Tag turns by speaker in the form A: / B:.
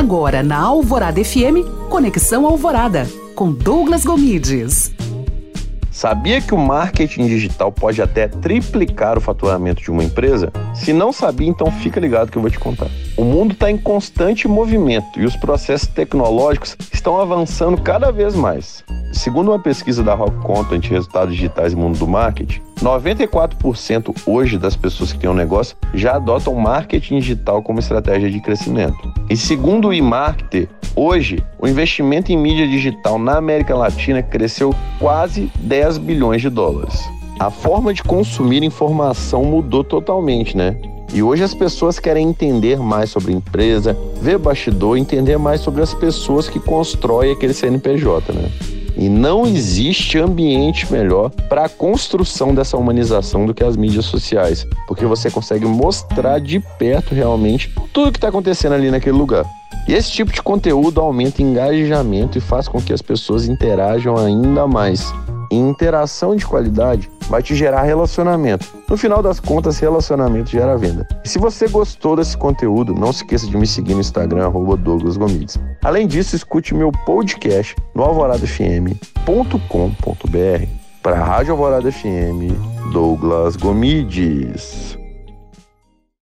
A: Agora na Alvorada FM, Conexão Alvorada, com Douglas Gomides.
B: Sabia que o marketing digital pode até triplicar o faturamento de uma empresa? Se não sabia, então fica ligado que eu vou te contar. O mundo está em constante movimento e os processos tecnológicos estão avançando cada vez mais. Segundo uma pesquisa da Rock Content Resultados Digitais e Mundo do Marketing, 94% hoje das pessoas que têm um negócio já adotam marketing digital como estratégia de crescimento. E segundo o eMarketer, hoje o investimento em mídia digital na América Latina cresceu quase 10 bilhões de dólares. A forma de consumir informação mudou totalmente, né? E hoje as pessoas querem entender mais sobre a empresa, ver bastidor, entender mais sobre as pessoas que constroem aquele CNPJ, né? E não existe ambiente melhor para a construção dessa humanização do que as mídias sociais, porque você consegue mostrar de perto realmente tudo que está acontecendo ali naquele lugar. E esse tipo de conteúdo aumenta engajamento e faz com que as pessoas interajam ainda mais. E interação de qualidade vai te gerar relacionamento. No final das contas, relacionamento gera venda. E se você gostou desse conteúdo, não se esqueça de me seguir no Instagram, arroba Douglas Gomides. Além disso, escute meu podcast no alvoradafm.com.br. Para a Rádio Alvorada FM, Douglas Gomides.